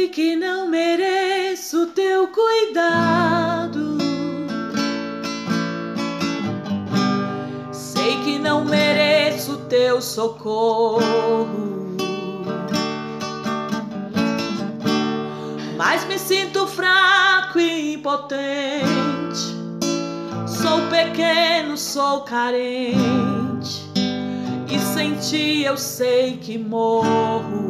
Sei que não mereço teu cuidado. Sei que não mereço teu socorro. Mas me sinto fraco e impotente. Sou pequeno, sou carente. E sem ti eu sei que morro.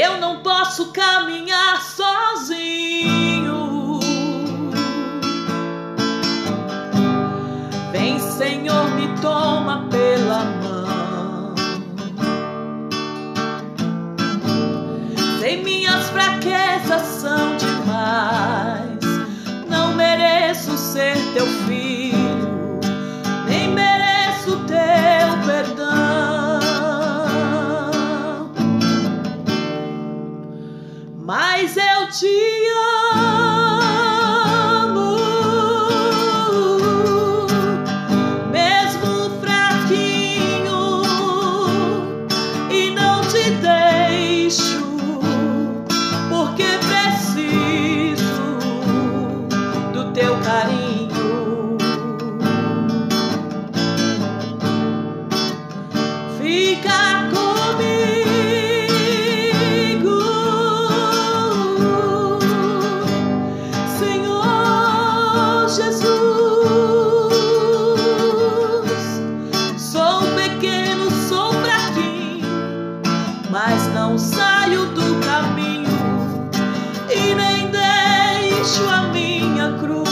Eu não posso caminhar sozinho. Vem, Senhor, me toma pela mão. Sei minhas fraquezas são demais. Não mereço ser teu filho, mas eu te mas não saio do caminho e nem deixo a minha cruz.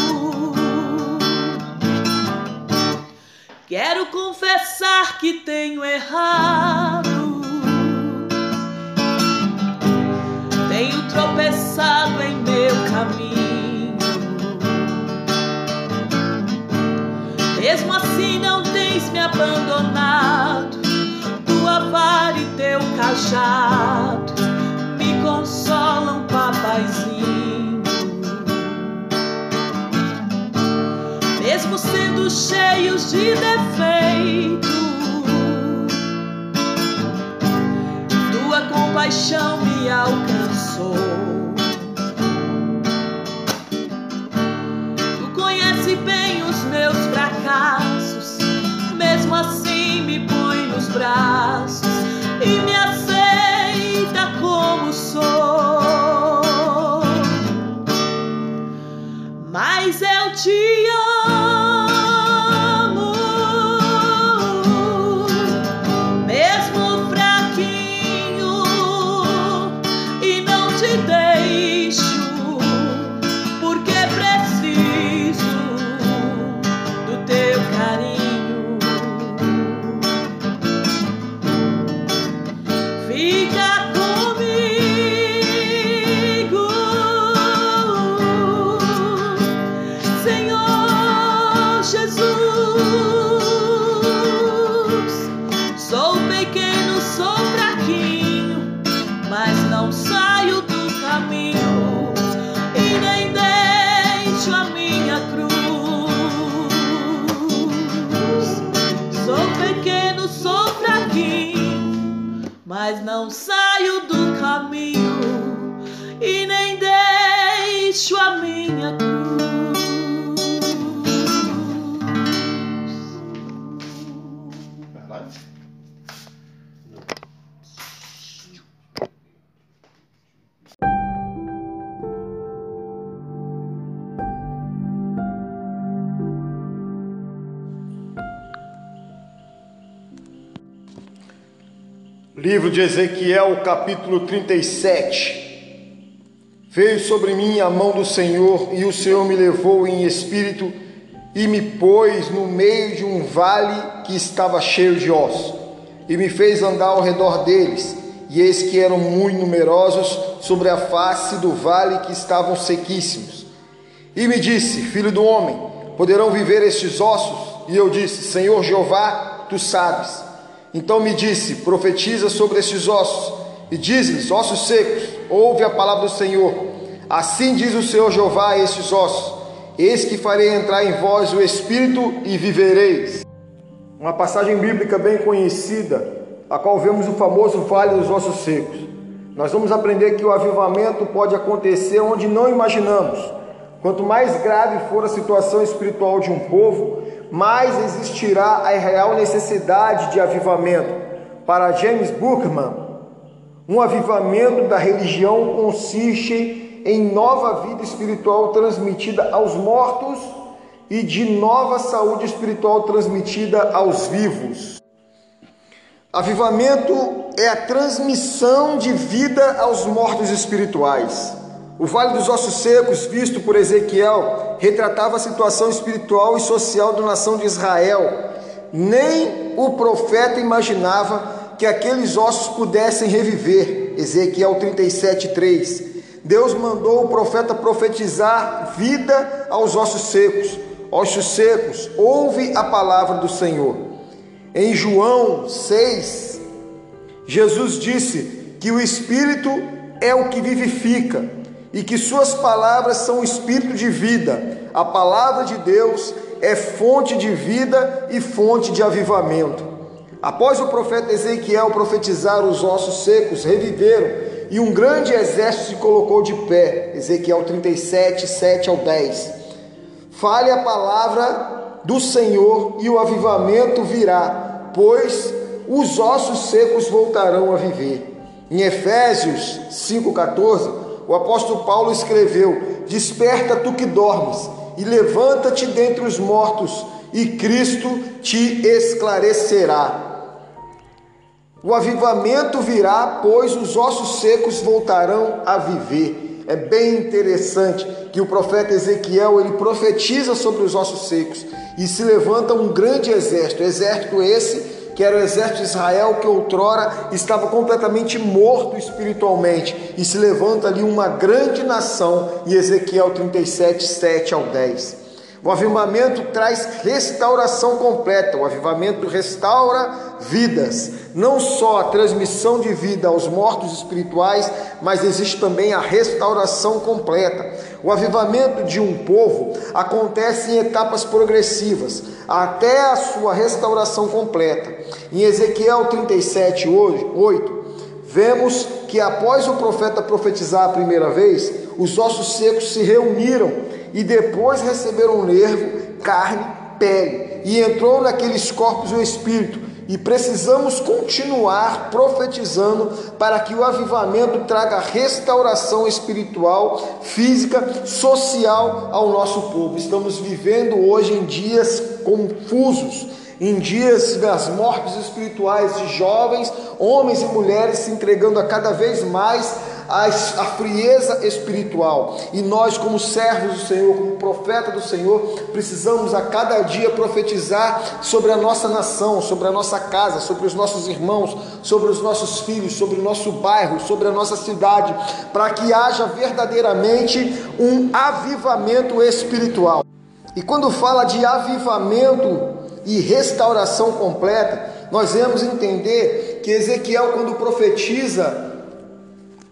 Quero confessar que tenho errado. Tenho tropeçado em meu caminho. Mesmo assim não tens me abandonado. Tua vara e teu cajado me consolam, papaizinho. Mesmo sendo cheios de defeito, tua compaixão me alcançou. Tu conhece bem os meus fracassos, mesmo assim me põe nos braços He mas Livro de Ezequiel, capítulo 37. Veio sobre mim a mão do Senhor, e o Senhor me levou em espírito e me pôs no meio de um vale que estava cheio de ossos, e me fez andar ao redor deles, e eis que eram muito numerosos sobre a face do vale que estavam sequíssimos. E me disse: Filho do homem, poderão viver estes ossos? E eu disse: Senhor Jeová, tu sabes. Então me disse: Profetiza sobre estes ossos, e diz-lhes: Ossos secos, ouve a palavra do Senhor. Assim diz o Senhor Jeová a estes ossos: Eis que farei entrar em vós o espírito e vivereis. Uma passagem bíblica bem conhecida a qual vemos o famoso Vale dos Ossos Secos. Nós vamos aprender que o avivamento pode acontecer onde não imaginamos. Quanto mais grave for a situação espiritual de um povo, mais existirá a real necessidade de avivamento. Para James Buchman, um avivamento da religião consiste em nova vida espiritual transmitida aos mortos e de nova saúde espiritual transmitida aos vivos. Avivamento é a transmissão de vida aos mortos espirituais. O Vale dos Ossos Secos, visto por Ezequiel, retratava a situação espiritual e social da nação de Israel. Nem o profeta imaginava que aqueles ossos pudessem reviver. Ezequiel 37:3. Deus mandou o profeta profetizar vida aos ossos secos. Ossos secos, ouve a palavra do Senhor. Em João 6, Jesus disse que o Espírito é o que vivifica e que Suas palavras são o Espírito de vida. A palavra de Deus é fonte de vida e fonte de avivamento. Após o profeta Ezequiel profetizar, os ossos secos reviveram e um grande exército se colocou de pé. Ezequiel 37, 7 ao 10. Fale a palavra do Senhor e o avivamento virá pois os ossos secos voltarão a viver. Em Efésios 5,14, o apóstolo Paulo escreveu: Desperta tu que dormes, e levanta-te dentre os mortos, e Cristo te esclarecerá. O avivamento virá, pois os ossos secos voltarão a viver. É bem interessante que o profeta Ezequiel ele profetiza sobre os ossos secos e se levanta um grande exército, exército esse que era o exército de Israel que outrora estava completamente morto espiritualmente, e se levanta ali uma grande nação, e Ezequiel 37, 7 ao 10. O avivamento traz restauração completa, o avivamento restaura vidas, não só a transmissão de vida aos mortos espirituais, mas existe também a restauração completa. O avivamento de um povo acontece em etapas progressivas, até a sua restauração completa. Em Ezequiel 37, 8, vemos que após o profeta profetizar a primeira vez, os ossos secos se reuniram e depois receberam nervo, carne, pele, e entrou naqueles corpos o Espírito. E precisamos continuar profetizando para que o avivamento traga restauração espiritual, física, social ao nosso povo. Estamos vivendo hoje em dias confusos, em dias das mortes espirituais de jovens, homens e mulheres se entregando a cada vez mais a, a frieza espiritual. E nós, como servos do Senhor, como profeta do Senhor, precisamos a cada dia profetizar sobre a nossa nação, sobre a nossa casa, sobre os nossos irmãos, sobre os nossos filhos, sobre o nosso bairro, sobre a nossa cidade, para que haja verdadeiramente um avivamento espiritual. E quando fala de avivamento e restauração completa, nós vamos entender que Ezequiel, quando profetiza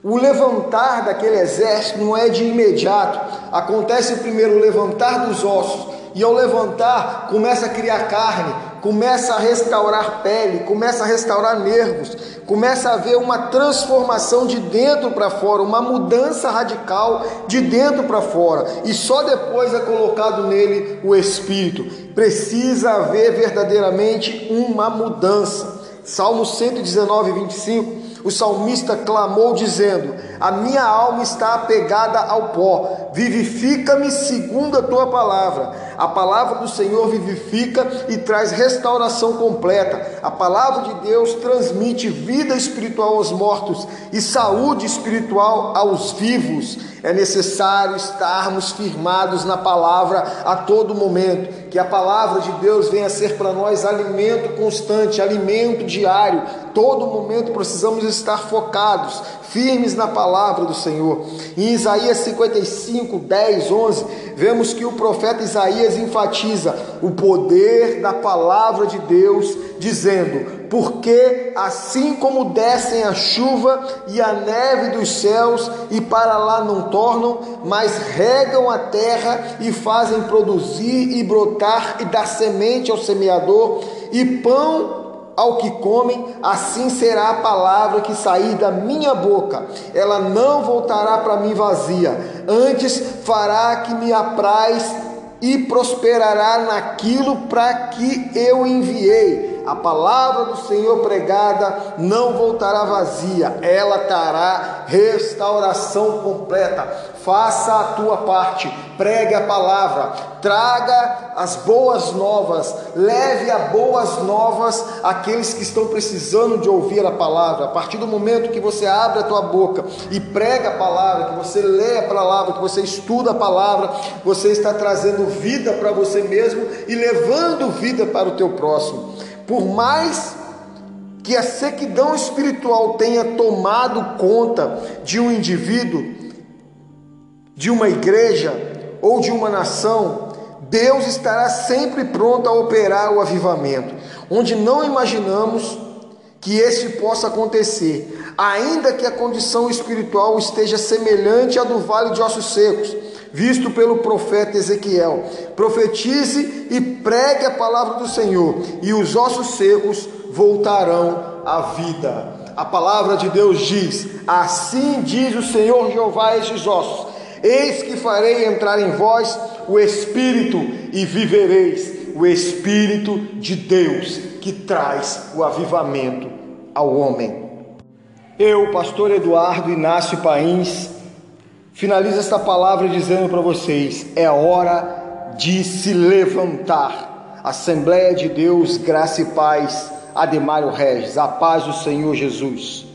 o levantar daquele exército não é de imediato. Acontece primeiro o levantar dos ossos, e ao levantar, começa a criar carne, começa a restaurar pele, começa a restaurar nervos, começa a haver uma transformação de dentro para fora, uma mudança radical de dentro para fora, e só depois é colocado nele o espírito. Precisa haver verdadeiramente uma mudança. Salmo 119, 25 o salmista clamou dizendo: A minha alma está apegada ao pó, vivifica-me segundo a tua palavra. A palavra do Senhor vivifica e traz restauração completa. A palavra de Deus transmite vida espiritual aos mortos e saúde espiritual aos vivos. É necessário estarmos firmados na palavra a todo momento, que a palavra de Deus venha a ser para nós alimento constante, alimento diário. Todo momento precisamos estar focados, firmes na palavra do Senhor. Em Isaías 55, 10, 11, vemos que o profeta Isaías enfatiza o poder da palavra de Deus, dizendo: porque assim como descem a chuva e a neve dos céus e para lá não tornam, mas regam a terra e fazem produzir e brotar e dar semente ao semeador e pão ao que comem, assim será a palavra que sair da minha boca. Ela não voltará para mim vazia, antes fará que me apraz e prosperará naquilo para que eu enviei. A palavra do Senhor pregada não voltará vazia, ela terá restauração completa. Faça a tua parte, pregue a palavra, traga as boas novas, leve a boas novas àqueles que estão precisando de ouvir a palavra. A partir do momento que você abre a tua boca e prega a palavra, que você lê a palavra, que você estuda a palavra, você está trazendo vida para você mesmo e levando vida para o teu próximo. Por mais que a sequidão espiritual tenha tomado conta de um indivíduo, de uma igreja ou de uma nação, Deus estará sempre pronto a operar o avivamento, onde não imaginamos que esse possa acontecer, ainda que a condição espiritual esteja semelhante à do vale de ossos secos, visto pelo profeta Ezequiel. Profetize e pregue a palavra do Senhor, e os ossos secos voltarão à vida. A palavra de Deus diz: Assim diz o Senhor Jeová a estes ossos Eis que farei entrar em vós o Espírito e vivereis, o Espírito de Deus que traz o avivamento ao homem. Eu, pastor Eduardo Inácio Pains, finalizo esta palavra dizendo para vocês: é hora de se levantar. Assembleia de Deus, graça e paz, Ademário Regis, a paz do Senhor Jesus.